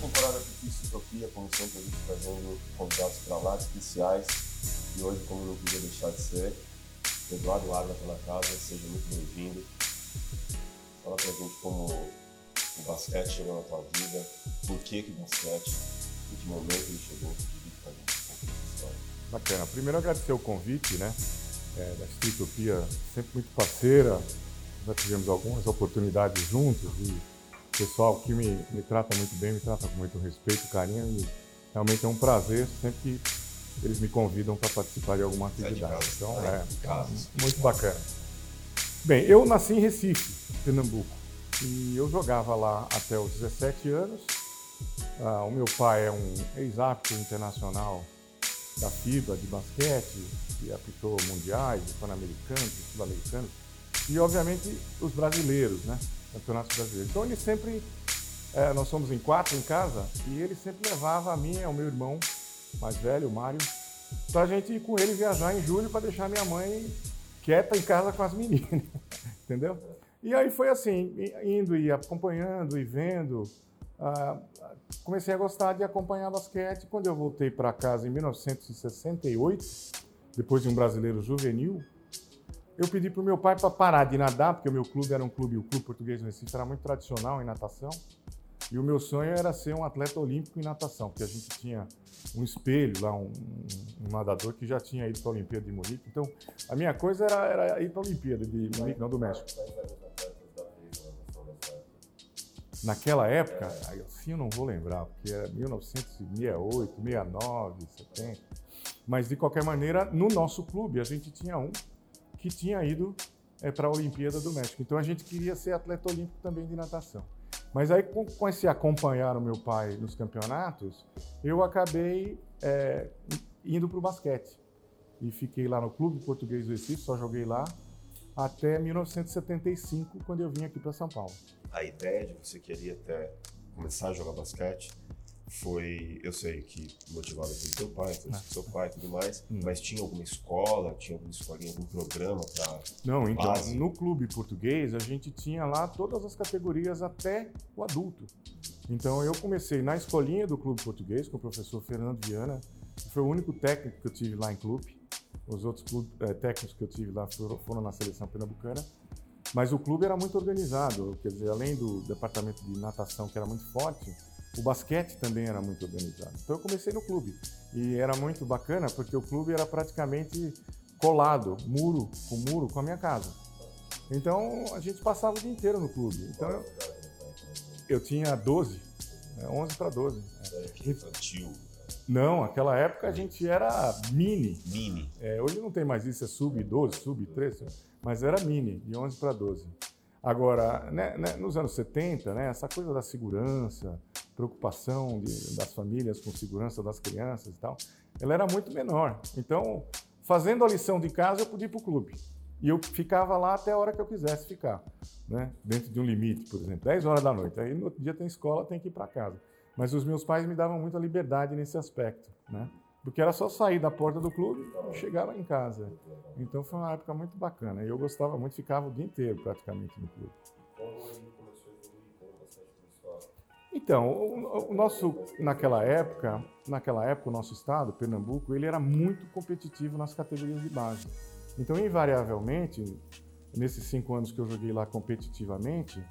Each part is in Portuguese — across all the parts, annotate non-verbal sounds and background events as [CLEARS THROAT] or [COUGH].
temporada do Utopia, como sempre, a gente trazendo convidados para lá especiais. E hoje, como não podia deixar de ser, Eduardo Arna pela casa, seja muito bem-vindo. Fala pra gente como o basquete chegou na tua vida, por que que basquete, em que momento ele chegou, pra gente história. Bacana. Primeiro agradecer o convite, né? É, da Streetopia, sempre muito parceira, já tivemos algumas oportunidades juntos e pessoal que me, me trata muito bem, me trata com muito respeito, carinho e realmente é um prazer sempre que eles me convidam para participar de alguma atividade. É então, né? é, muito bacana. Bem, eu nasci em Recife, Pernambuco, e eu jogava lá até os 17 anos. Ah, o meu pai é um ex-árbitro internacional da FIBA de basquete, que apitou mundiais, pan-americanos, sul-americanos, e obviamente os brasileiros, né? Campeonatos brasileiros. Então ele sempre, é, nós somos em quatro em casa, e ele sempre levava a mim e ao meu irmão mais velho, o Mário, para a gente ir com ele viajar em julho para deixar minha mãe quieta em casa com as meninas, [LAUGHS] entendeu? E aí foi assim, indo e acompanhando e vendo. Uh, comecei a gostar de acompanhar basquete. Quando eu voltei para casa em 1968, depois de um brasileiro juvenil, eu pedi para o meu pai para parar de nadar, porque o meu clube era um clube, o Clube Português do Recife era muito tradicional em natação. E o meu sonho era ser um atleta olímpico em natação, porque a gente tinha um espelho lá, um, um nadador que já tinha ido para a Olimpíada de Munique. Então, a minha coisa era, era ir para a Olimpíada de Munique, não do México. Naquela época, assim eu não vou lembrar, porque era 1968, 69, 70. Mas, de qualquer maneira, no nosso clube, a gente tinha um que tinha ido é, para a Olimpíada do México. Então, a gente queria ser atleta olímpico também de natação. Mas aí, com, esse acompanhar o meu pai nos campeonatos, eu acabei é, indo para o basquete. E fiquei lá no Clube Português do Recife, só joguei lá, até 1975, quando eu vim aqui para São Paulo. A ideia de você querer até começar a jogar basquete foi, eu sei que motivado pelo teu pai, pelo ah. seu pai e tudo mais, hum. mas tinha alguma escola, tinha alguma escolinha, algum programa para Não, então, base? no clube português a gente tinha lá todas as categorias até o adulto. Então eu comecei na escolinha do clube português com o professor Fernando Viana, que foi o único técnico que eu tive lá em clube. Os outros clube, é, técnicos que eu tive lá foram, foram na seleção pernambucana. Mas o clube era muito organizado, quer dizer, além do departamento de natação que era muito forte, o basquete também era muito organizado. Então eu comecei no clube e era muito bacana porque o clube era praticamente colado, muro com muro, com a minha casa. Então a gente passava o dia inteiro no clube. Então eu, eu tinha 12, 11 para 12. É. Infantil. Não, aquela época a gente era mini. Mini. É, hoje não tem mais isso, é sub 12, sub 13, mas era mini, de 11 para 12. Agora, né, né, nos anos 70, né, essa coisa da segurança, preocupação de, das famílias com segurança das crianças e tal, ela era muito menor. Então, fazendo a lição de casa, eu podia ir para o clube. E eu ficava lá até a hora que eu quisesse ficar, né? dentro de um limite, por exemplo, 10 horas da noite. Aí no outro dia tem escola, tem que ir para casa. Mas os meus pais me davam muita liberdade nesse aspecto, né? porque era só sair da porta do clube e chegar lá em casa. Então foi uma época muito bacana. Eu gostava muito, ficava o dia inteiro praticamente no clube. Então, o, o, nosso naquela época, naquela época o nosso estado, Pernambuco, ele era muito competitivo nas categorias de base. Então, invariavelmente, nesses cinco anos que eu joguei lá competitivamente,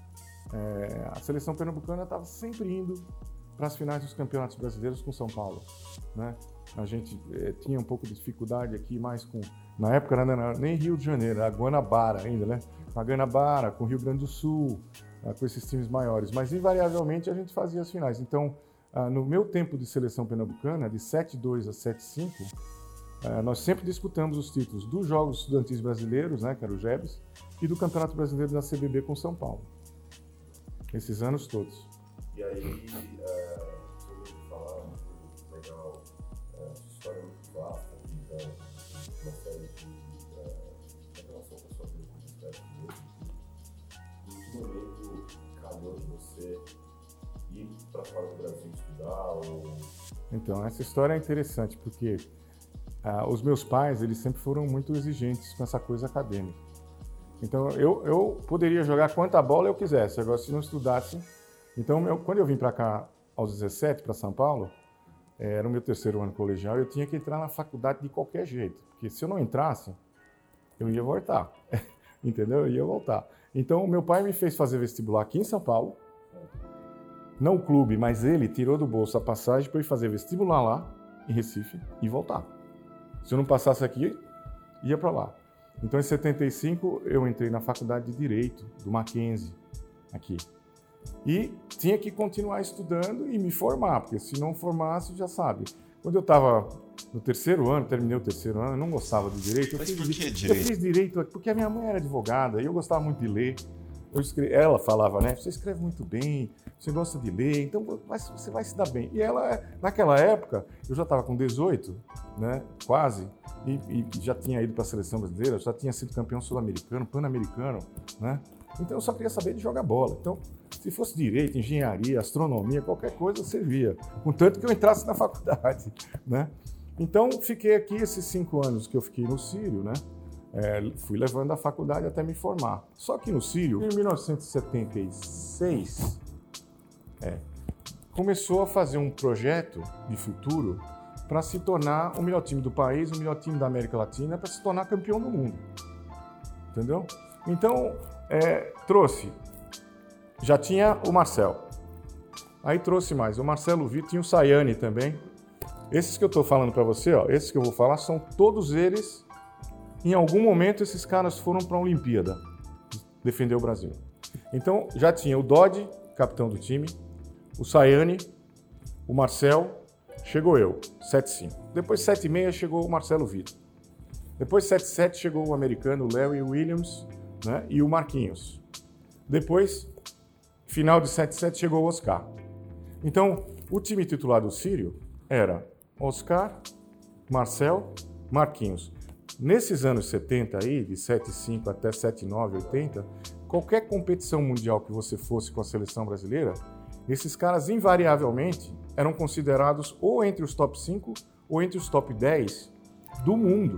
é, a seleção pernambucana estava sempre indo para as finais dos campeonatos brasileiros com São Paulo, né? A gente é, tinha um pouco de dificuldade aqui, mais com na época não era nem Rio de Janeiro, era Guanabara ainda, né? Com a Guanabara, com o Rio Grande do Sul, ah, com esses times maiores, mas invariavelmente a gente fazia as finais. Então, ah, no meu tempo de seleção pernambucana, de 7-2 a 7-5, ah, nós sempre disputamos os títulos dos Jogos Estudantis Brasileiros, né, que era o GEBS, e do Campeonato Brasileiro da CBB com São Paulo. Esses anos todos. E aí, você ir para fora do Brasil estudar? Ou... Então, essa história é interessante porque ah, os meus pais, eles sempre foram muito exigentes com essa coisa acadêmica. Então, eu, eu poderia jogar quanta bola eu quisesse, agora se não estudasse... Então, quando eu vim para cá aos 17 para São Paulo, eh, era o meu terceiro ano colegial, eu tinha que entrar na faculdade de qualquer jeito, porque se eu não entrasse, eu ia voltar, [LAUGHS] entendeu? Eu ia voltar. Então, meu pai me fez fazer vestibular aqui em São Paulo, não o clube, mas ele tirou do bolso a passagem para ir fazer vestibular lá, em Recife, e voltar. Se eu não passasse aqui, ia para lá. Então, em 75, eu entrei na faculdade de Direito, do Mackenzie, aqui. E tinha que continuar estudando e me formar, porque se não formasse, já sabe. Quando eu estava no terceiro ano, terminei o terceiro ano, eu não gostava de direito. Mas eu por fiz, que direito? Eu fiz direito porque a minha mãe era advogada e eu gostava muito de ler. Eu. Ela falava, né? Você escreve muito bem, você gosta de ler, então você vai se dar bem. E ela, naquela época, eu já estava com 18, né? Quase, e, e já tinha ido para a seleção brasileira, já tinha sido campeão sul-americano, pan-americano, né? Então eu só queria saber de jogar bola. Então, se fosse direito, engenharia, astronomia, qualquer coisa servia. Contanto que eu entrasse na [LAUGHS] faculdade, né? Então, fiquei aqui esses cinco anos que eu fiquei no Sírio, né? É, fui levando a faculdade até me formar. Só que no Sírio, em 1976, é, começou a fazer um projeto de futuro para se tornar o melhor time do país, o melhor time da América Latina, para se tornar campeão do mundo. Entendeu? Então, é, trouxe. Já tinha o Marcel. Aí trouxe mais. O Marcelo Vitor tinha o Sayane também. Esses que eu estou falando para você, ó, esses que eu vou falar, são todos eles. Em algum momento, esses caras foram para a Olimpíada defender o Brasil. Então, já tinha o Dodge, capitão do time, o Sayane, o Marcel, chegou eu, 7-5. Depois 7-6 chegou o Marcelo Vitor. Depois 7-7 chegou o americano Larry Williams né, e o Marquinhos. Depois, final de 7-7 chegou o Oscar. Então, o time titular do Sírio era Oscar, Marcel, Marquinhos. Nesses anos 70 aí, de 7-5 até 7-9, 80, qualquer competição mundial que você fosse com a seleção brasileira, esses caras invariavelmente eram considerados ou entre os top 5 ou entre os top 10 do mundo.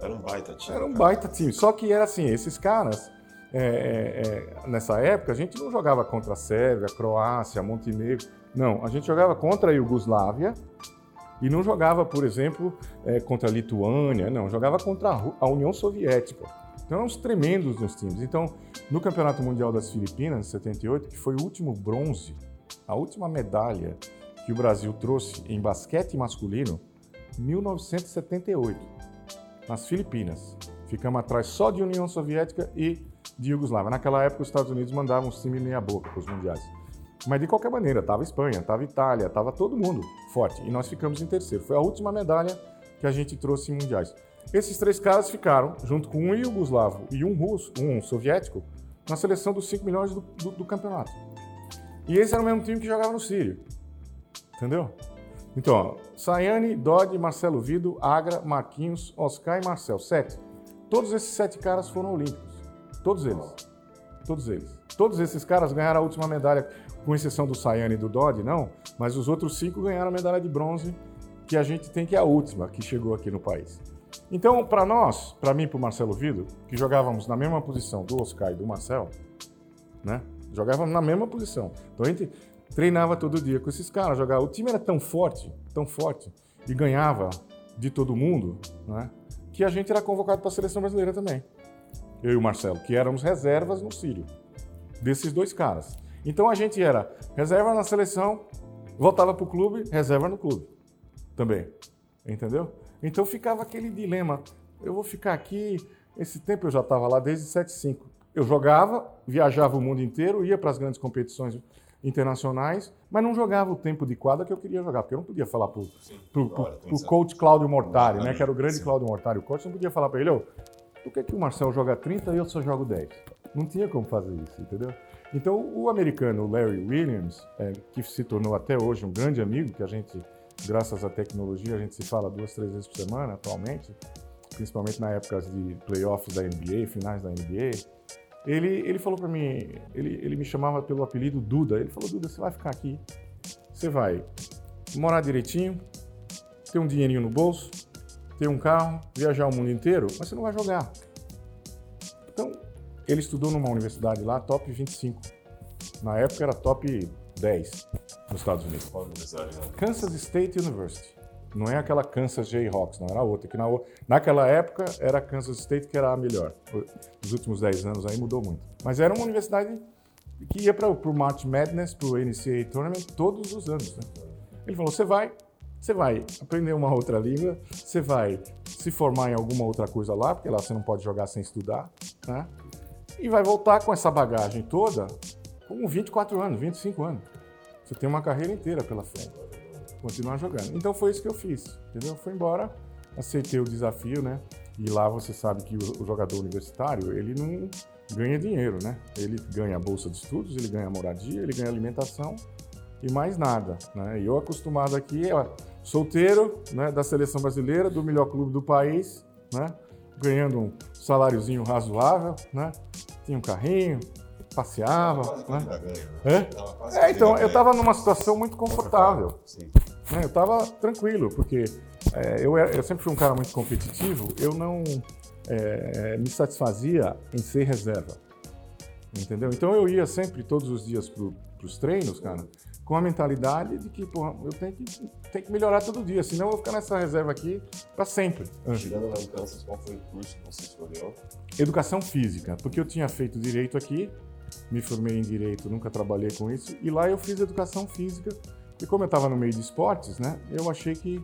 Era um baita time. Era um cara. baita time. Só que era assim, esses caras, é, é, é, nessa época, a gente não jogava contra a Sérvia, Croácia, Montenegro. Não, a gente jogava contra a Iugoslávia e não jogava, por exemplo, é, contra a Lituânia, não, jogava contra a, União Soviética. Então eram uns tremendos nos times. Então, no Campeonato Mundial das Filipinas, em 78, que foi o último bronze, a última medalha que o Brasil trouxe em basquete masculino, 1978, nas Filipinas. Ficamos atrás só de União Soviética e de Iugoslávia. Naquela época, os Estados Unidos mandavam os times meia-boca para os mundiais. Mas de qualquer maneira, estava Espanha, estava Itália, estava todo mundo forte. E nós ficamos em terceiro. Foi a última medalha que a gente trouxe em mundiais. Esses três caras ficaram, junto com um iugoslavo e um russo, um soviético, na seleção dos cinco melhores do, do- do campeonato. E esse era o mesmo time que jogava no Sírio. Entendeu? Então, Sayane, Dodge, Marcelo Vido, Agra, Marquinhos, Oscar e Marcel. Sete. Todos esses sete caras foram olímpicos. Todos eles. Todos eles. Todos esses caras ganharam a última medalha, com exceção do Sayane e do Dodge, não. Mas os outros cinco ganharam a medalha de bronze, que a gente tem que é a última que chegou aqui no país. Então, para nós, para mim e para o Marcelo Vido, que jogávamos na mesma posição do Oscar e do Marcel, né? Jogávamos na mesma posição. Então a gente treinava todo dia com esses caras, jogava. O time era tão forte, tão forte, e ganhava de todo mundo, né? Que a gente era convocado para a seleção brasileira também. Eu e o Marcelo, que éramos reservas no Sírio, desses dois caras. Então a gente era reserva na seleção, voltava para o clube, reserva no clube também. Entendeu? Então ficava aquele dilema. Eu vou ficar aqui. Esse tempo eu já estava lá desde 75. Eu jogava, viajava o mundo inteiro, ia para as grandes competições internacionais, mas não jogava o tempo de quadra que eu queria jogar, porque eu não podia falar para o coach Cláudio Mortari, né, que era o grande Sim. Cláudio Mortari, o coach, não podia falar para ele, ô, por que, que o Marcel joga 30 e eu só jogo 10? Não tinha como fazer isso, entendeu? Então, o americano Larry Williams, é, que se tornou até hoje um grande amigo, que a gente, graças à tecnologia, a gente se fala duas, três vezes por semana atualmente, principalmente na época de playoffs da NBA, finais da NBA, ele, ele falou para mim, ele, ele me chamava pelo apelido Duda. Ele falou, Duda, você vai ficar aqui, você vai morar direitinho, ter um dinheirinho no bolso, ter um carro, viajar o mundo inteiro, mas você não vai jogar. Ele estudou numa universidade lá, top 25. Na época era top 10. nos Estados Unidos. Qual universidade? Kansas State University. Não é aquela Kansas Jayhawks, não, era outra. Que na, naquela época era Kansas State que era a melhor. Nos últimos 10 anos aí mudou muito. Mas era uma universidade que ia para o March Madness, para o NCAA Tournament, todos os anos. Né? Ele falou: você vai, você vai aprender uma outra língua, você vai se formar em alguma outra coisa lá, porque lá você não pode jogar sem estudar, né? E vai voltar com essa bagagem toda com 24 anos, 25 anos. Você tem uma carreira inteira pela frente. Continuar jogando. Então foi isso que eu fiz, entendeu? Fui embora, aceitei o desafio, né? E lá você sabe que o, jogador universitário, ele não ganha dinheiro, né? Ele ganha bolsa de estudos, ele ganha moradia, ele ganha alimentação e mais nada, né? E eu acostumado aqui, solteiro, né, da seleção brasileira, do melhor clube do país, né? Ganhando um saláriozinho razoável, né? Tinha um carrinho, passeava, né? ganha, né? É? Então, eu estava numa situação muito confortável. Né? Eu estava tranquilo, porque é, eu, eu sempre fui um cara muito competitivo, eu não é, me satisfazia em ser reserva. Entendeu? Então eu ia sempre, todos os dias, para os treinos, cara, com a mentalidade de que, porra, eu tenho que, tenho que melhorar todo dia, senão eu vou ficar nessa reserva aqui para sempre. Chegando lá em Kansas, qual foi o curso que você escolheu? Educação física, porque eu tinha feito direito aqui, me formei em direito, nunca trabalhei com isso, e lá eu fiz educação física, e como eu estava no meio de esportes, né, eu achei que,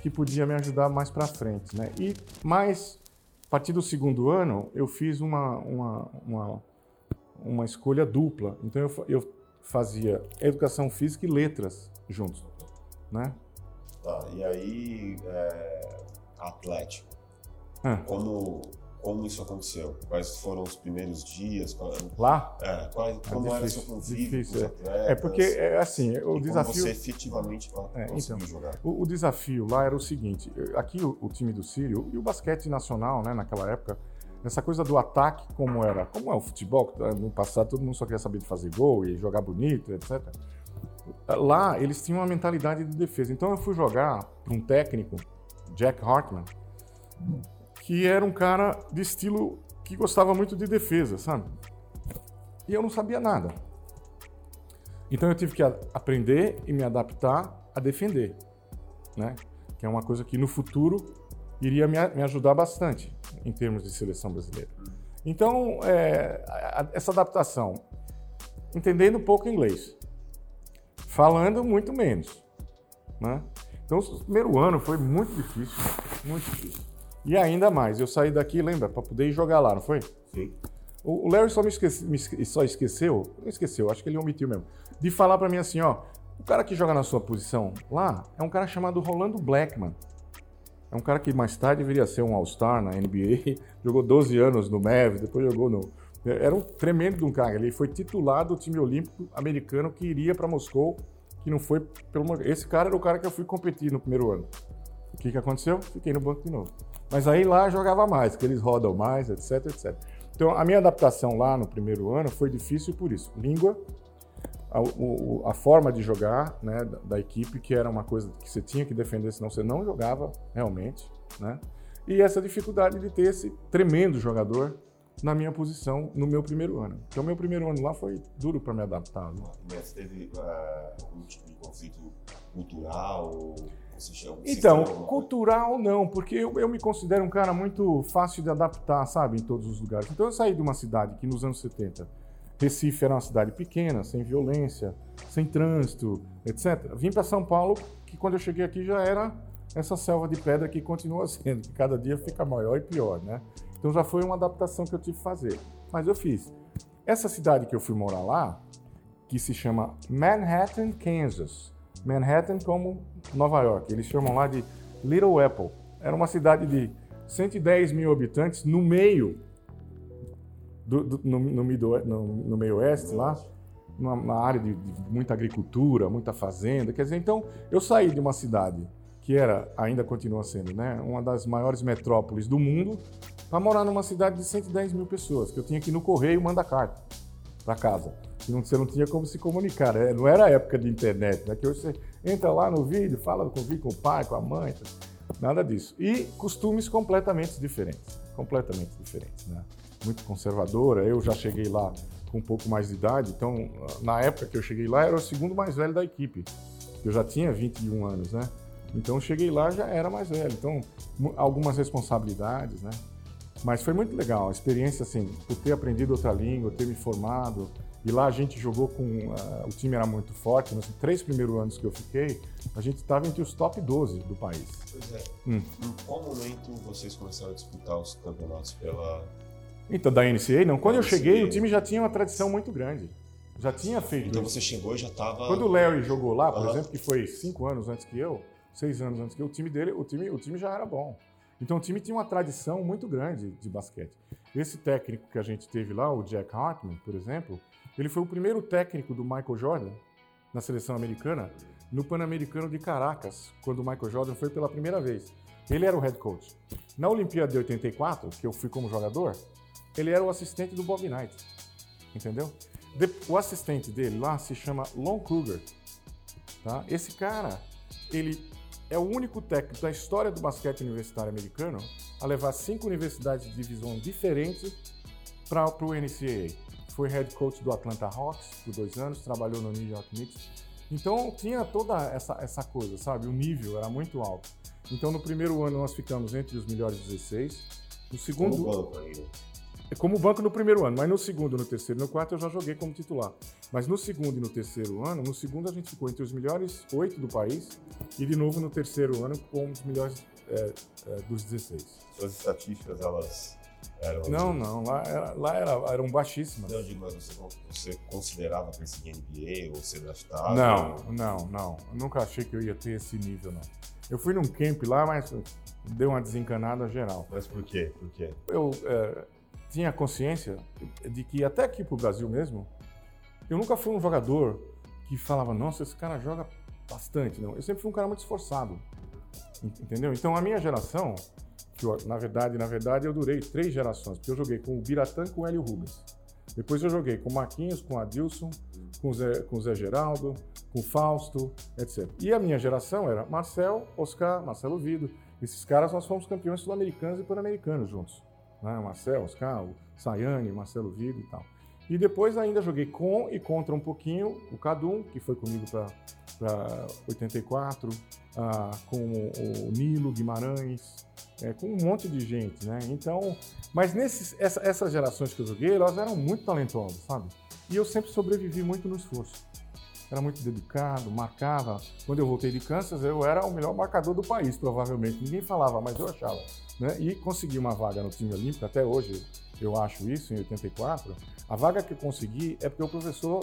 que podia me ajudar mais para frente, né, e mais, a partir do segundo ano, eu fiz uma, uma, uma, uma escolha dupla, então eu, eu fazia educação física e letras juntos, né, Tá, e aí, é, Atlético. Ah. Como, como isso aconteceu? Quais foram os primeiros dias? Qual, lá, é, qual, como era difícil, seu convívio difícil, com é. os atletas? é porque, é assim, o desafio... você efetivamente É, conseguiu então. jogar? O, o desafio lá era o seguinte: aqui o, o time do Sírio e o basquete nacional, né, naquela época, essa coisa do ataque, como era, como é o futebol, tá- no passado todo mundo só queria saber de fazer gol e jogar bonito, etc. Lá eles tinham uma mentalidade de defesa. Então eu fui jogar para um técnico, Jack Hartman, que era um cara de estilo que gostava muito de defesa, sabe? E eu não sabia nada. Então eu tive que aprender e me adaptar a defender, né? Que é uma coisa que no futuro iria me, me ajudar bastante em termos de seleção brasileira. Então, é, a- a- essa adaptação, entendendo pouco inglês, falando muito menos, né? Então, o primeiro ano foi muito difícil, muito difícil. E ainda mais, eu saí daqui, lembra, para poder ir jogar lá, não foi? Sim. O Larry só me, esquece- me esque- só esqueceu, não esqueceu, acho que ele omitiu mesmo, de falar pra mim assim, ó, o cara que joga na sua posição lá é um cara chamado Rolando Blackman. É um cara que mais tarde viria a ser um All-Star na NBA, [LAUGHS] jogou 12 anos no Mavs, depois jogou no... Era um tremendo de um cara, ele foi titular do time olímpico americano que iria pra Moscou, que não foi pelo... Esse cara era o cara que eu fui competir no primeiro ano. O que, que aconteceu? Fiquei no banco de novo. Mas aí lá jogava mais, que eles rodam mais, etc, etc. Então, a minha adaptação lá no primeiro ano foi difícil por isso. Língua, a, o- a forma de jogar né, da, da equipe, que era uma coisa que você tinha que defender, senão você não jogava realmente. Né? E essa dificuldade de ter esse tremendo jogador na minha posição no meu primeiro ano. Então, meu primeiro ano lá foi duro para me adaptar. né? Mas teve é, algum tipo de conflito cultural? Então, cultural não, porque eu, eu me considero um cara muito fácil de adaptar, sabe, em todos os lugares. Então eu saí de uma cidade que nos anos 70, Recife era uma cidade pequena, sem violência, sem trânsito, etc. Vim para São Paulo, que quando eu cheguei aqui já era essa selva de pedra que continua [LAUGHS] sendo, que cada dia fica maior e pior, né? Então já foi uma adaptação que eu tive que fazer. Mas eu fiz. Essa cidade que eu fui morar lá, que se chama Manhattan, Kansas. Manhattan como Nova York. Eles chamam lá de Little Apple. Era uma cidade de 110 mil habitantes no meio do, do- no, no, no- no meio oeste lá, numa área de, de muita agricultura, muita fazenda. Quer dizer, então eu saí de uma cidade que era, ainda continua sendo, né, uma das maiores metrópoles do mundo, para morar numa cidade de 110 mil pessoas, que eu tinha que ir no correio mandar carta para casa. E não, você não tinha como se comunicar, né? não era época de internet, né? que hoje você entra lá no vídeo, fala com com o pai, com a mãe, nada disso. E costumes completamente diferentes, completamente diferentes. Né? Muito conservadora, eu já cheguei lá com um pouco mais de idade. Então, na época que eu cheguei lá, era o segundo mais velho da equipe. Eu já tinha 21 anos, né? Então, eu cheguei lá já era mais velho. Então, algumas responsabilidades, né? Mas foi muito legal, a experiência, assim, por ter aprendido outra língua, ter me formado. E lá a gente jogou com. Uh, o time era muito forte, nos três primeiros anos que eu fiquei, a gente estava entre os top 12 do país. Pois é. Hum. Em qual momento vocês começaram a disputar os campeonatos pela. Então, da NCAA, não. Quando eu cheguei, o time já tinha uma tradição muito grande. Já tinha feito. Então você chegou e já estava. Quando o Larry jogou lá, por uhum. exemplo, que foi cinco anos antes que eu, seis anos antes que eu, o time dele, o time, o time já era bom. Então o time tinha uma tradição muito grande de basquete. Esse técnico que a gente teve lá, o Jack Hartman, por exemplo, ele foi o primeiro técnico do Michael Jordan na seleção americana no Pan-Americano de Caracas, quando o Michael Jordan foi pela primeira vez. Ele era o head coach. Na Olimpíada de 84, que eu fui como jogador, ele era o assistente do Bob Knight. Entendeu? O assistente dele lá se chama Lon Kruger. Tá? Esse cara, ele é o único técnico da história do basquete universitário americano a levar cinco universidades de divisão diferentes para o NCAA. Foi head coach do Atlanta Hawks por dois anos, trabalhou no New York Knicks. Então tinha toda essa, essa coisa, sabe? O nível era muito alto. Então no primeiro ano nós ficamos entre os melhores 16. No segundo. Como banco ainda. É como banco no primeiro ano, mas no segundo, no terceiro e no quarto eu já joguei como titular. Mas no segundo e no terceiro ano, no segundo a gente ficou entre os melhores oito do país e de novo no terceiro ano com os melhores é, é, dos 16. Suas estatísticas, elas eram... Não, não, lá, era, lá era, eram baixíssimas. Não, digo, mas você, você considerava perseguir NBA ou ser draftado? Não, não, não. Eu nunca achei que eu ia ter esse nível, não. Eu fui num camp lá, mas deu uma desencanada geral. Mas por quê? Por quê? Eu... É, tinha consciência de que até aqui pro Brasil mesmo, eu nunca fui um jogador que falava, nossa, esse cara joga bastante. Não, eu sempre fui um cara muito esforçado. Entendeu? Então a minha geração, que eu, na verdade, na verdade eu durei três gerações, porque eu joguei com o Biratã com o Hélio Rubens. Depois eu joguei com o Marquinhos, com o Adilson, com o Zé, com o Zé Geraldo, com o Fausto, etc. E a minha geração era Marcel, Oscar, Marcelo Vido. Esses caras nós fomos campeões sul-americanos e pan-americanos juntos né? Marcel, Oscar, o Sayane, Marcelo Vigo e tal. E depois ainda joguei com e contra um pouquinho o Cadum, que foi comigo para 84, ah, com o, Nilo Guimarães, é, com um monte de gente, né? Então, mas nesses, essa, essas gerações que eu joguei, elas eram muito talentosas, sabe? E eu sempre sobrevivi muito no esforço. Era muito dedicado, marcava. Quando eu voltei de Kansas, eu era o melhor marcador do país, provavelmente. Ninguém falava, mas eu achava né? e consegui uma vaga no time olímpico, até hoje eu acho isso, em 84. A vaga que eu consegui é porque o professor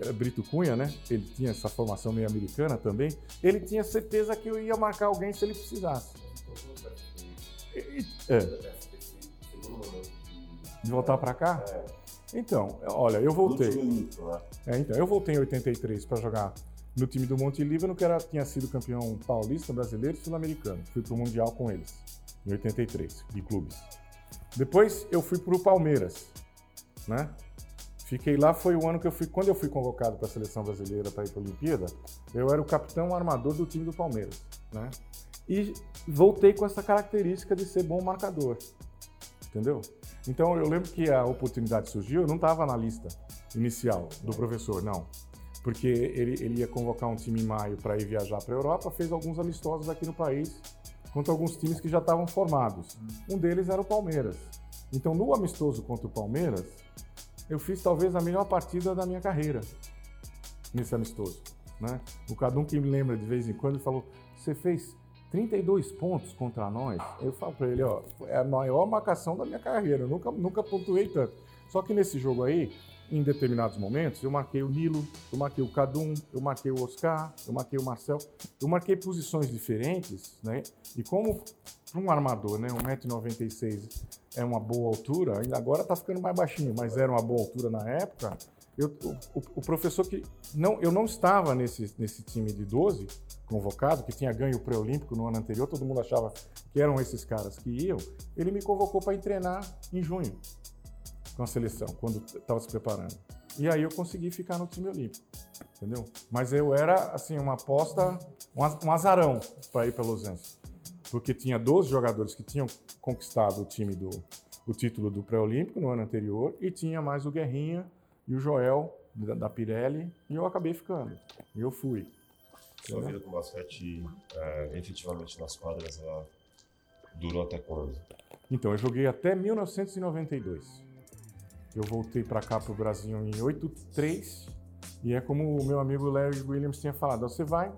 eh, Brito Cunha, né? Ele tinha essa formação meio americana também. Ele tinha certeza que eu ia marcar alguém se ele precisasse. É. De voltar para cá? Então, olha, eu voltei. É, então, eu voltei em 83 para jogar no time do Monte Líbano, que era, tinha sido campeão paulista, brasileiro e sul-americano. Fui para o Mundial com eles em 83, de clubes. Depois eu fui para o Palmeiras, né? Fiquei lá, foi o ano que eu fui, quando eu fui convocado para a seleção brasileira para ir para a Olimpíada, eu era o capitão armador do time do Palmeiras, né? E voltei com essa característica de ser bom marcador, entendeu? Então eu lembro que a oportunidade surgiu, eu não estava na lista inicial do professor, não. Porque ele, ele ia convocar um time em maio para ir viajar para a Europa, fez alguns amistosos aqui no país contra alguns times que já estavam formados. Um deles era o Palmeiras. Então, no amistoso contra o Palmeiras, eu fiz talvez a melhor partida da minha carreira nesse amistoso. Né? O Cadum que me lembra de vez em quando falou: Você fez 32 pontos contra nós? Eu falo para ele: ó, É a maior marcação da minha carreira, eu nunca, nunca pontuei tanto. Só que nesse jogo aí, em determinados momentos, eu marquei o Nilo, eu marquei o Cadum, eu marquei o Oscar, eu marquei o Marcel, eu marquei posições diferentes, né? E como um armador, né, 1,96m é uma boa altura, ainda agora está ficando mais baixinho, mas era uma boa altura na época, eu, o, o, professor que não, eu não estava nesse, nesse time de 12 convocado, que tinha ganho o pré-olímpico no ano anterior, todo mundo achava que eram esses caras que iam, ele me convocou para treinar em junho com a seleção, quando estava se preparando. E aí eu consegui ficar no time olímpico, entendeu? Mas eu era, assim, uma aposta, um azarão para ir para Los Angeles. Porque tinha 12 jogadores que tinham conquistado o time do o título do pré-olímpico no ano anterior e tinha mais o Guerrinha e o Joel, da, Pirelli, e eu acabei ficando. Eu fui. Sua vida com basquete, é, efetivamente nas quadras, ela durou até quando? Então, eu joguei até 1992. Eu voltei para cá, para o Brasil, em 83. E é como o meu amigo Larry Williams tinha falado: você vai,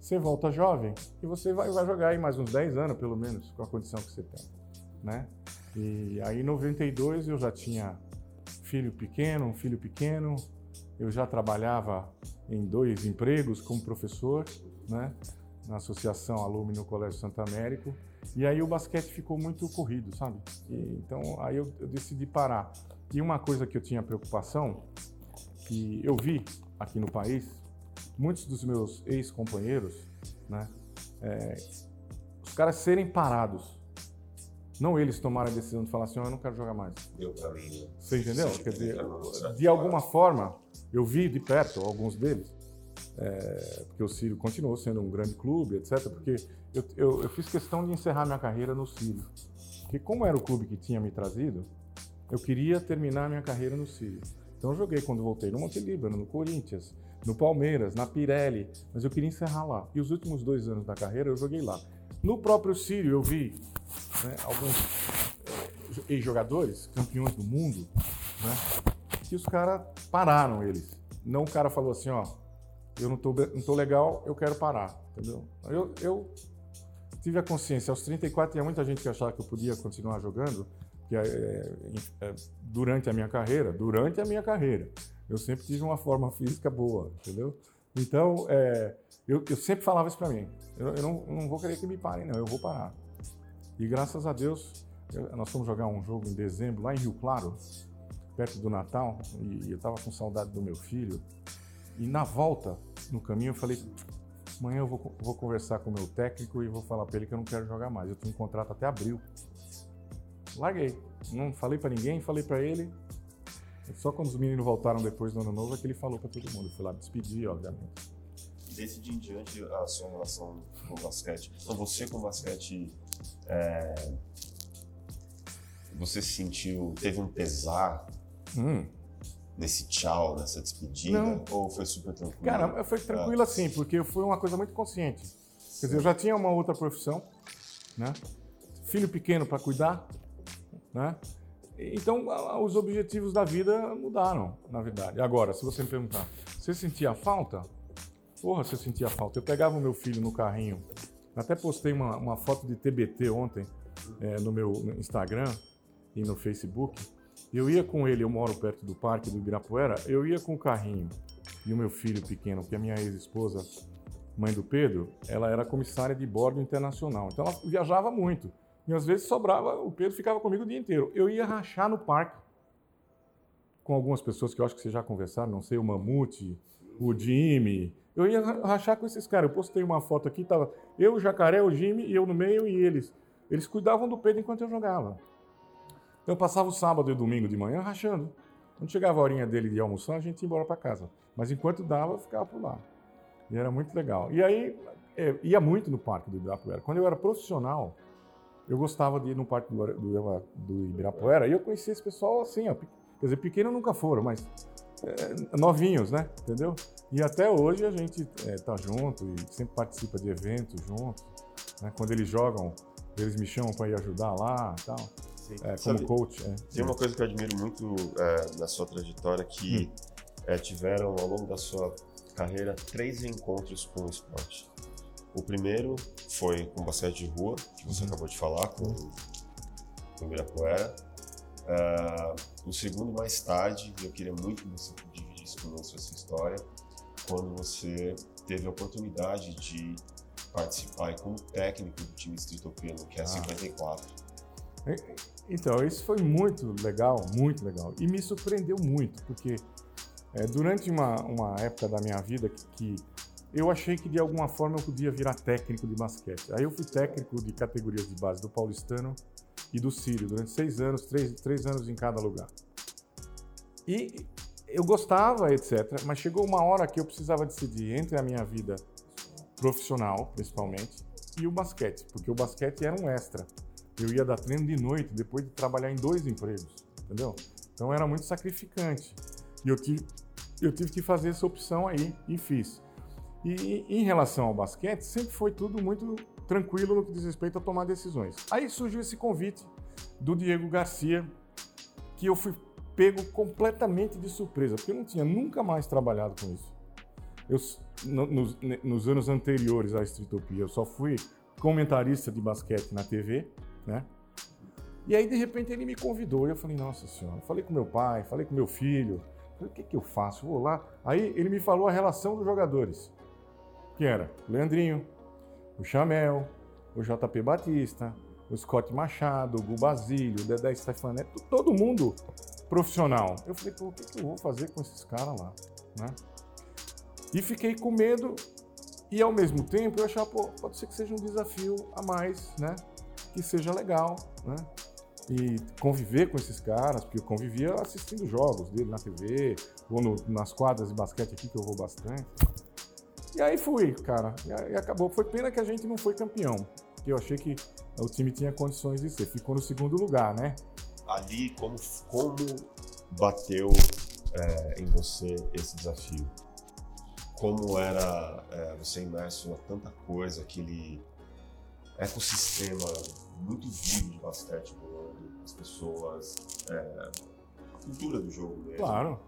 você volta jovem e você vai, vai jogar aí mais uns 10 anos, pelo menos, com a condição que você tem. Né? E aí, em 92, eu já tinha filho pequeno, um filho pequeno, eu já trabalhava em dois empregos como professor, né? na Associação Alume no Colégio Santo Américo. E aí o basquete ficou muito corrido, sabe? E, então aí eu, eu, decidi parar. E uma coisa que eu tinha preocupação, que eu vi aqui no país, muitos dos meus ex-companheiros, né? É, os caras serem parados. Não eles tomarem a decisão de falar assim, oh, eu não quero jogar mais. Mim. Né? Você entendeu? Quer dizer, de alguma forma, eu vi de perto alguns deles, é, porque o Sírio continuou sendo um grande clube, etc. Porque eu, eu, eu, fiz questão de encerrar minha carreira no Sírio. Porque como era o clube que tinha me trazido, eu queria terminar minha carreira no Sírio. Então eu joguei quando voltei no Monte Líbano, no Corinthians, no Palmeiras, na Pirelli, mas eu queria encerrar lá. E os últimos dois anos da carreira eu joguei lá. No próprio Sírio eu vi né, alguns é, ex-jogadores, campeões do mundo, né, que os caras pararam eles. Não o cara falou assim, ó, eu não tô, não tô legal, eu quero parar, entendeu? Eu, eu tive a consciência, aos 34 tinha muita gente que achava que eu podia continuar jogando, que é, é, durante a minha carreira, durante a minha carreira, eu sempre tive uma forma física boa, entendeu? Então, é, eu, eu, sempre falava isso para mim, eu, eu, não, eu, não, vou querer que me parem, não, eu vou parar. E graças a Deus, nós fomos jogar um jogo em dezembro lá em Rio Claro, perto do Natal, e eu estava com saudade do meu filho, e na volta, no caminho, eu falei: amanhã eu vou, vou conversar com o meu técnico e vou falar para ele que eu não quero jogar mais. Eu tenho um contrato até abril. Larguei. Não falei para ninguém, falei para ele. Só quando os meninos voltaram depois do ano novo é que ele falou para todo mundo. Eu fui lá despedir, obviamente. Desse dia em diante, a sua relação com o basquete. Então, você com o basquete. É... Você sentiu. Teve um pesar hum nesse tchau, nessa despedida? Não. Ou foi super tranquilo? Cara, foi tranquilo ah. assim, porque foi uma coisa muito consciente. Quer dizer, eu já tinha uma outra profissão, né? Filho pequeno para cuidar, né? Então, os objetivos da vida mudaram, na verdade. Agora, se você me perguntar, você sentia falta? Porra, você sentia falta. Eu pegava o meu filho no carrinho, até postei uma, uma foto de TBT ontem é, no meu Instagram e no Facebook. Eu ia com ele, eu moro perto do parque do Ibirapuera, eu ia com o carrinho e o meu filho pequeno, que é a minha ex-esposa, mãe do Pedro, ela era comissária de bordo internacional. Então ela viajava muito. E às vezes sobrava, o Pedro ficava comigo o dia inteiro. Eu ia rachar no parque com algumas pessoas que eu acho que vocês já conversaram, não sei, o Mamute, o Jimmy. Eu ia rachar com esses caras. Eu postei uma foto aqui, tava eu, o Jacaré, o Jimmy e eu no meio e eles. Eles cuidavam do Pedro enquanto eu jogava. Então eu passava o sábado e o domingo de manhã rachando. Quando chegava a horinha dele de almoçar, a gente ia embora para casa. Mas enquanto dava, eu ficava por lá. E era muito legal. E aí, é, ia muito no Parque do Ibirapuera. Quando eu era profissional, eu gostava de ir no Parque do, do, do Ibirapuera. E eu conhecia esse pessoal assim, ó, quer dizer, pequeno nunca foram, mas é, novinhos, né? Entendeu? E até hoje a gente é, tá junto e sempre participa de eventos juntos. Né? Quando eles jogam, eles me chamam para ir ajudar lá e tal. É, como Sabe, coach. É. Tem uma coisa que eu admiro muito é, na sua trajetória que hum. É, tiveram ao longo da sua carreira três encontros com o esporte. O primeiro foi com o basquete de rua, que você uhum. acabou de falar, com, com o Ibirapuera. Uh, o segundo, mais tarde, eu queria muito que você dividisse conosco essa história, quando você teve a oportunidade de participar como técnico do time estritopeno, que é ah. 54. Então, isso foi muito legal, muito legal. E me surpreendeu muito, porque é, durante uma, uma época da minha vida que, que, eu achei que de alguma forma eu podia virar técnico de basquete. Aí eu fui técnico de categorias de base do Paulistano e do Sírio, durante seis anos, três, três anos em cada lugar. E eu gostava, etc. Mas chegou uma hora que eu precisava decidir entre a minha vida profissional, principalmente, e o basquete, porque o basquete era um extra eu ia dar treino de noite depois de trabalhar em dois empregos, entendeu? Então era muito sacrificante. E eu tive, eu tive que fazer essa opção aí e fiz. E em relação ao basquete, sempre foi tudo muito tranquilo no que diz respeito a tomar decisões. Aí surgiu esse convite do Diego Garcia, que eu fui pego completamente de surpresa, porque eu não tinha nunca mais trabalhado com isso. Eu, no, nos, nos, anos anteriores à Streetopia, eu só fui comentarista de basquete na TV, né? E aí, de repente, ele me convidou e eu falei, nossa senhora, falei com meu pai, falei com meu filho, falei, o que, que eu faço? Vou lá. Aí ele me falou a relação dos jogadores, que era o Leandrinho, o Chamel, o JP Batista, o Scott Machado, o Gu Basílio, o Dedé Stefanetti, todo mundo profissional. Eu falei, pô, o que, que eu vou fazer com esses caras lá? Né? E fiquei com medo e ao mesmo tempo eu achava, pô, pode ser que seja um desafio a mais, né? Que seja legal, né? E conviver com esses caras, porque eu convivia assistindo jogos dele na TV, ou no, nas quadras de basquete aqui que eu vou bastante. E aí fui, cara, e acabou. Foi pena que a gente não foi campeão, porque eu achei que o time tinha condições de ser. Ficou no segundo lugar, né? Ali, como, como bateu é, em você esse desafio? Como era é, você imerso a tanta coisa, aquele ecossistema muito vivo de basquete rolando, as pessoas, é, a cultura do jogo mesmo. Claro.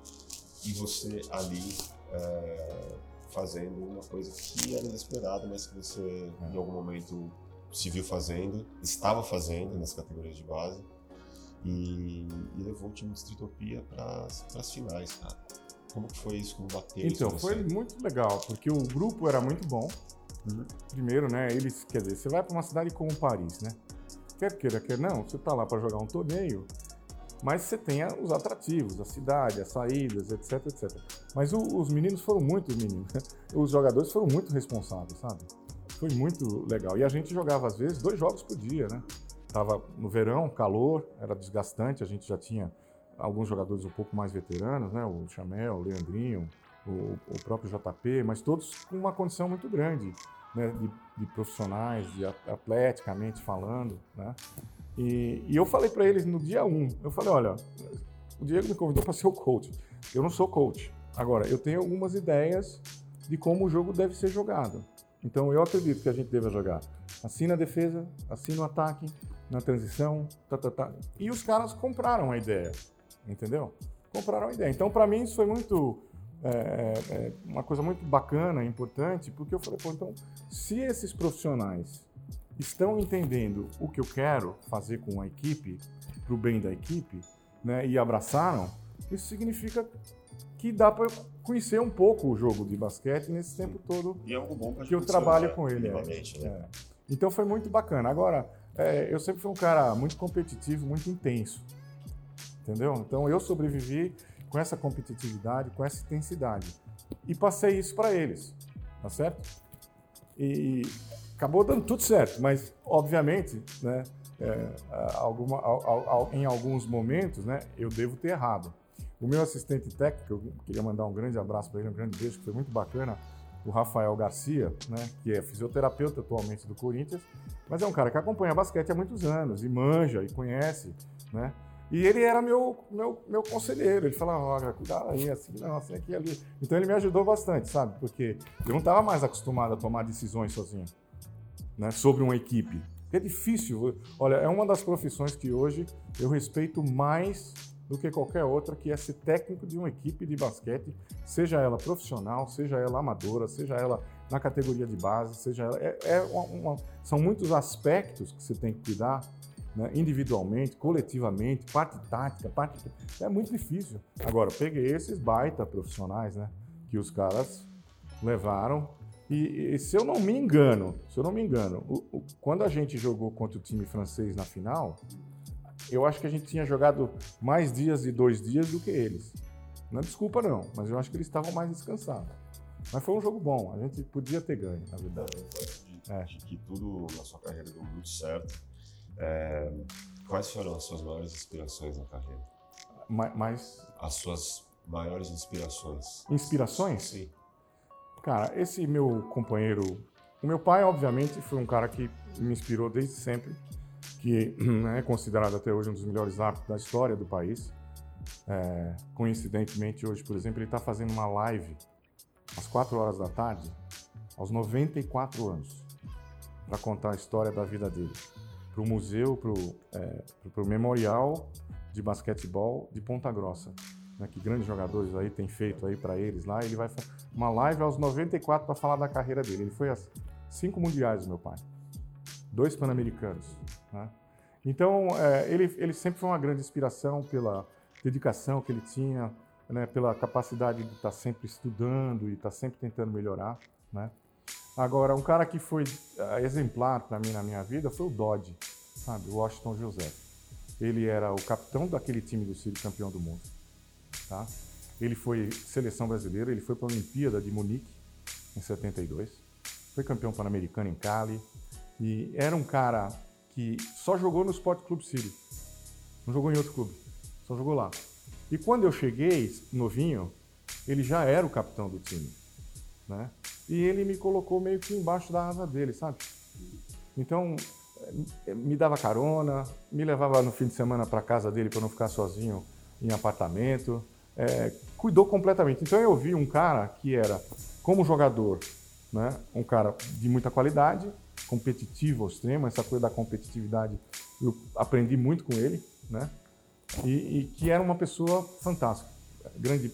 E você ali é, fazendo uma coisa que era inesperada, mas que você é. em algum momento se viu fazendo, estava fazendo nas categorias de base e, e levou o time de Streetopia para as finais, cara. Como que foi isso? Como bateu Então, foi muito legal, porque o grupo era muito bom. Uhum. Primeiro, né, eles, quer dizer, você vai para uma cidade como Paris, né? Quer queira, quer não, você está lá para jogar um torneio, mas você tem os atrativos, a cidade, as saídas, etc, etc. Mas o, os meninos foram muito meninos, [LAUGHS] os jogadores foram muito responsáveis, sabe? Foi muito legal. E a gente jogava, às vezes, dois jogos por dia, né? Tava no verão, calor, era desgastante, a gente já tinha alguns jogadores um pouco mais veteranos, né? O Chamel, o Leandrinho, o, o próprio JP, mas todos com uma condição muito grande, né? De, de profissionais, de atleticamente falando, né? E, e eu falei para eles no dia 1, um, eu falei, olha, o Diego me convidou para ser o coach. Eu não sou coach. Agora, eu tenho algumas ideias de como o jogo deve ser jogado. Então eu acredito que a gente deva jogar assim na defesa, assim no ataque, na transição, tá, tá, tá. E os caras compraram a ideia, entendeu? Compraram a ideia. Então para mim isso foi muito é, é, é, uma coisa muito bacana, importante, porque eu falei, pô, então se esses profissionais estão entendendo o que eu quero fazer com a equipe, para o bem da equipe, né, e abraçaram, isso significa que dá para conhecer um pouco o jogo de basquete nesse tempo todo e é algo bom que eu trabalho com ele. É. Né? É. Então foi muito bacana. Agora, é, eu sempre fui um cara muito competitivo, muito intenso. Entendeu? Então eu sobrevivi com essa competitividade, com essa intensidade. E passei isso para eles. Tá certo? E acabou dando tudo certo, mas obviamente, né, é, alguma, em alguns momentos, né, eu devo ter errado. O meu assistente técnico, eu queria mandar um grande abraço para ele, um grande beijo, que foi muito bacana, o Rafael Garcia, né, que é fisioterapeuta atualmente do Corinthians, mas é um cara que acompanha basquete há muitos anos e manja e conhece, né? E ele era meu, meu, meu conselheiro. Ele falava, olha, cuidado aí, assim, não, assim, aqui ali. Então ele me ajudou bastante, sabe? Porque eu não estava mais acostumado a tomar decisões sozinho, né? Sobre uma equipe. É difícil. Olha, é uma das profissões que hoje eu respeito mais do que qualquer outra, que é ser técnico de uma equipe de basquete, seja ela profissional, seja ela amadora, seja ela na categoria de base, seja ela. É, é uma, uma, são muitos aspectos que você tem que cuidar. Né, individualmente, coletivamente, parte tática, parte. É muito difícil. Agora, peguei esses baita profissionais, né? Que os caras levaram. E, e se eu não me engano, se eu não me engano, o, o, quando a gente jogou contra o time francês na final, eu acho que a gente tinha jogado mais dias e dois dias do que eles. Não é desculpa, não, mas eu acho que eles estavam mais descansados. Mas foi um jogo bom, a gente podia ter ganho, na verdade. De, é. de que tudo na sua carreira deu muito certo. É, quais foram as suas maiores inspirações na carreira? mais. As suas maiores inspirações. Inspirações? Sim. Cara, esse meu companheiro. O meu pai, obviamente, foi um cara que me inspirou desde sempre que [CLEARS THROAT] né, é considerado até hoje um dos melhores árbitros da história do país. É, coincidentemente, hoje, por exemplo, ele está fazendo uma live às 4 horas da tarde, aos 94 anos, para contar a história da vida dele. Para o museu, para o é, memorial de basquetebol de Ponta Grossa, né, que grandes jogadores aí têm feito aí para eles lá. Ele vai uma live aos 94 para falar da carreira dele. Ele foi a cinco mundiais, meu pai, dois pan-americanos. Né? Então, é, ele, ele sempre foi uma grande inspiração pela dedicação que ele tinha, né, pela capacidade de estar tá sempre estudando e estar tá sempre tentando melhorar. Né? Agora, um cara que foi uh, exemplar para mim na minha vida foi o Dodge, sabe, o Washington José. Ele era o capitão daquele time do Ciro campeão do mundo. Tá? Ele foi seleção brasileira, ele foi para a Olimpíada de Munique em 72, foi campeão pan-americano em Cali e era um cara que só jogou no Sport Clube City, não jogou em outro clube, só jogou lá. E quando eu cheguei, novinho, ele já era o capitão do time, né? E ele me colocou meio que embaixo da asa dele, sabe? Então, eh, me dava carona, me levava no fim de semana para casa dele para não ficar sozinho em apartamento, é, cuidou completamente. Então eu vi um cara que era, como jogador, né, um cara de muita qualidade, competitivo ao extremo, essa coisa da competitividade eu aprendi muito com ele, né? E, e, que era uma pessoa fantástica, grande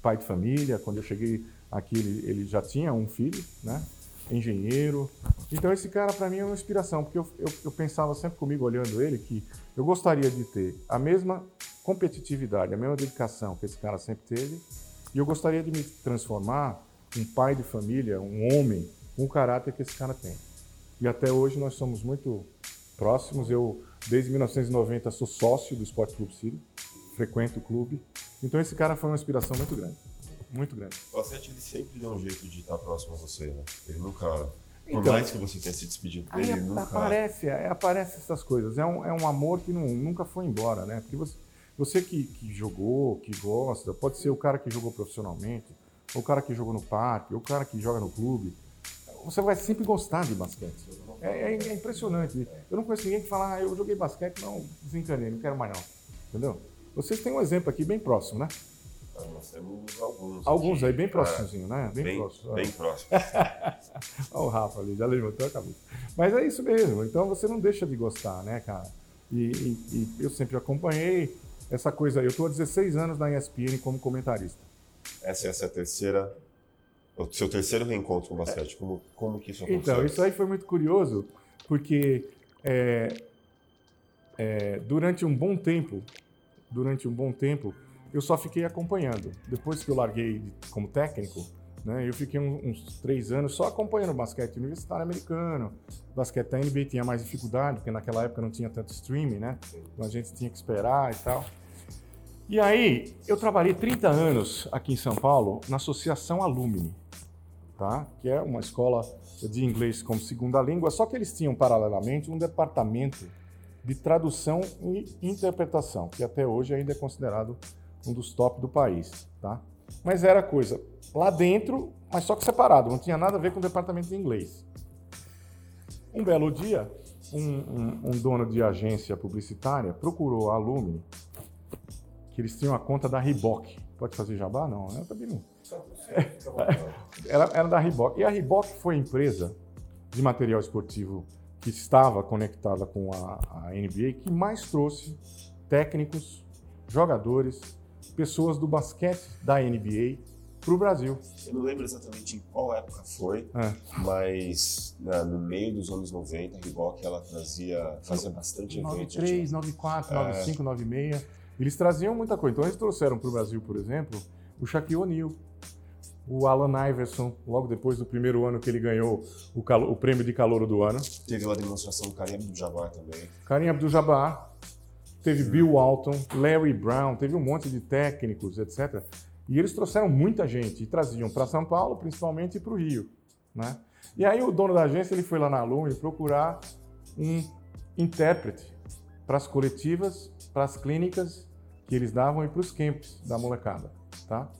pai de família. Quando eu cheguei aqui, ele, ele já tinha um filho, né? Engenheiro. Então esse cara para mim é uma inspiração, porque eu, eu, eu pensava sempre comigo olhando ele que eu gostaria de ter a mesma competitividade, a mesma dedicação que esse cara sempre teve, e eu gostaria de me transformar um pai de família, um homem, o caráter que esse cara tem. E até hoje nós somos muito próximos. Eu, desde 1990, sou sócio do Esporte Clube City, frequento o clube. Então esse cara foi uma inspiração muito grande. Muito grande. O Assete, ele sempre deu um jeito de estar próximo a você, né? Ele nunca por então, mais que você tenha se despedido dele, nunca... Aparece, é, aparece essas coisas. É um, é um amor que não, nunca foi embora, né? Porque você, você que, que jogou, que gosta, pode ser o cara que jogou profissionalmente, ou o cara que jogou no parque, ou o cara que joga no clube. Você vai sempre gostar de basquete. É, é, é impressionante. Eu não conheço ninguém que fala, ah, eu joguei basquete, não, desencanei, não quero mais não. Entendeu? Vocês têm um exemplo aqui bem próximo, né? Nós temos alguns. Alguns aqui. aí, bem próximozinho, né? Bem, bem próximo. Bem próximo. [LAUGHS] Olha o Rafa ali, já levantou a cabeça. Mas é isso mesmo. Então você não deixa de gostar, né, cara? E, e, e eu sempre acompanhei essa coisa aí. Eu estou há 16 anos na ESPN como comentarista. Essa é a terceira, o seu terceiro reencontro com o basquete. Como, como que isso aconteceu? Então, isso aí foi muito curioso, porque é, é, durante um bom tempo, durante um bom tempo, eu só fiquei acompanhando. Depois que eu larguei como técnico, né, eu fiquei uns, uns três anos só acompanhando o basquete universitário americano. Basquete da NBA tinha mais dificuldade, porque naquela época não tinha tanto streaming, né? Então a gente tinha que esperar e tal. E aí, eu trabalhei 30 anos aqui em São Paulo na Associação Alumni, tá? que é uma escola de inglês como segunda língua, só que eles tinham paralelamente um departamento de tradução e interpretação, que até hoje ainda é considerado um dos top do país. Tá? Mas era coisa lá dentro, mas só que separado, não tinha nada a ver com o departamento de inglês. Um belo dia, um, um, um dono de agência publicitária procurou a Alumni que eles tinham a conta da Reebok. Pode fazer jabá? Não, eu também não. Era, era da Reebok. E a Reebok foi a empresa de material esportivo que estava conectada com a, a NBA que mais trouxe técnicos, jogadores, pessoas do basquete da NBA para o Brasil. Eu não lembro exatamente em qual época foi, é. mas né, no meio dos anos 90, a Reebok ela trazia, fazia bastante evento. 93, 94, é. 95, 96. Eles traziam muita coisa. Então eles trouxeram para o Brasil, por exemplo, o Shaquille O'Neal, o Alan Iverson, logo depois do primeiro ano que ele ganhou o, o prêmio de calouro do ano. Teve uma demonstração do Karim Abdul-Jabbar também. Karim Abdul-Jabbar, teve Bill Walton, Larry Brown, teve um monte de técnicos, etc. E eles trouxeram muita gente e traziam para São Paulo, principalmente, e para o Rio. Né? E aí o dono da agência ele foi lá na Alumni procurar um intérprete para as coletivas, para as clínicas que eles davam e para os camps da molecada, tá?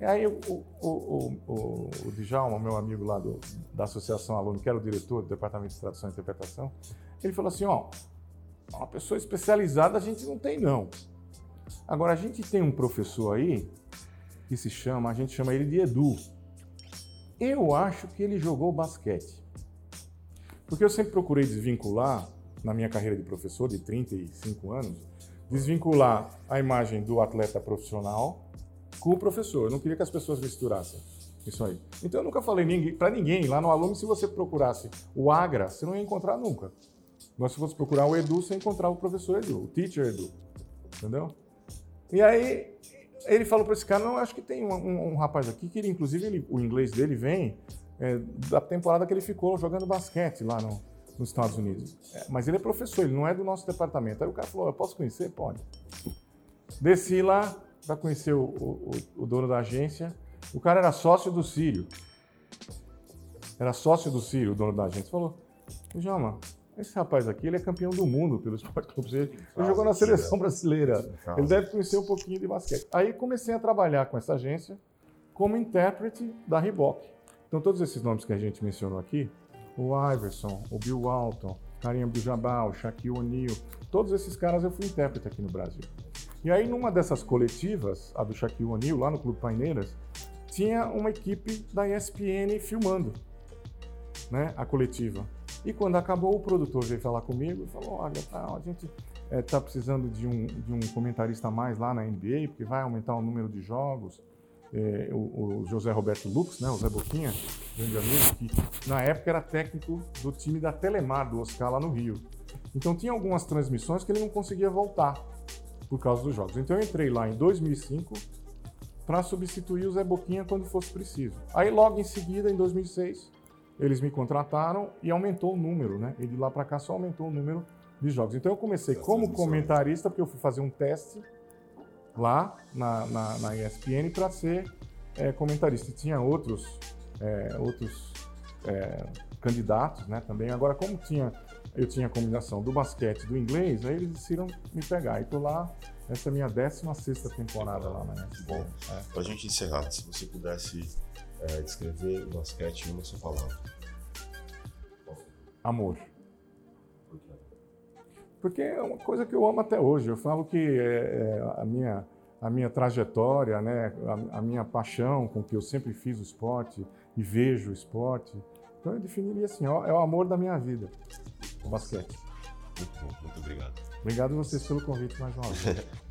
E aí o, o, o, o, o Djalma, meu amigo lá do, da Associação Aluno, que era o diretor do Departamento de Tradução e Interpretação, ele falou assim, ó, uma pessoa especializada a gente não tem não. Agora, a gente tem um professor aí que se chama, a gente chama ele de Edu. Eu acho que ele jogou basquete. Porque eu sempre procurei desvincular, na minha carreira de professor de 35 anos, desvincular a imagem do atleta profissional com o professor. Eu não queria que as pessoas misturassem isso aí. Então eu nunca falei para ninguém lá no aluno, se você procurasse o Agra, você não ia encontrar nunca. Mas se você procurar o Edu, você ia encontrar o professor Edu, o teacher Edu. Entendeu? E aí ele falou para esse cara, não, acho que tem um, um, um rapaz aqui que ele, inclusive ele, o inglês dele vem é, da temporada que ele ficou jogando basquete lá no, nos Estados Unidos. É, mas ele é professor, ele não é do nosso departamento. Aí o cara falou, eu posso conhecer? Pode. Desci lá para conhecer o, o, o, dono da agência. O cara era sócio do Sírio. Era sócio do Sírio, o dono da agência. Falou, Jama, esse rapaz aqui, ele é campeão do mundo pelo Esporte Clube Ele, ele jogou na seleção brasileira. Ele deve conhecer um pouquinho de basquete. Aí comecei a trabalhar com essa agência como intérprete da Reebok. Então todos esses nomes que a gente mencionou aqui, o Iverson, o Bill Walton, Karim Abdul-Jabbar, Shaquille O'Neal, todos esses caras eu fui intérprete aqui no Brasil. E aí numa dessas coletivas, a do Shaquille O'Neal, lá no Clube Paineiras, tinha uma equipe da ESPN filmando né, a coletiva. E quando acabou, o produtor veio falar comigo e falou: Olha, tá, a gente está eh, é, precisando de um, de um comentarista a mais lá na NBA, porque vai aumentar o número de jogos. É, o, o, José Roberto Lux, né, o Zé Boquinha, grande amigo, que na época era técnico do time da Telemar, do Oscar, lá no Rio. Então tinha algumas transmissões que ele não conseguia voltar por causa dos jogos. Então eu entrei lá em 2005 para substituir o Zé Boquinha quando fosse preciso. Aí logo em seguida, em 2006, eles me contrataram e aumentou o número, né? E de lá para cá só aumentou o número de jogos. Então eu comecei como comentarista, porque eu fui fazer um teste lá na, na, na ESPN para ser é, comentarista. E tinha outros, é, outros é, candidatos né, também. Agora, como tinha, eu tinha a combinação do basquete e do inglês, aí eles decidiram me pegar. E tô lá, essa é a minha 16 temporada lá na ESPN. Bom, é. para a gente encerrar, se você pudesse é, descrever o basquete em uma só palavra. Amor. Porque é uma coisa que eu amo até hoje. Eu falo que é, é a, minha, a minha trajetória, né, a, a, minha paixão com que eu sempre fiz o esporte e vejo o esporte. Então eu definiria assim, ó, é o amor da minha vida, o basquete. Muito bom, muito obrigado. Obrigado a vocês pelo convite mais uma vez. [LAUGHS]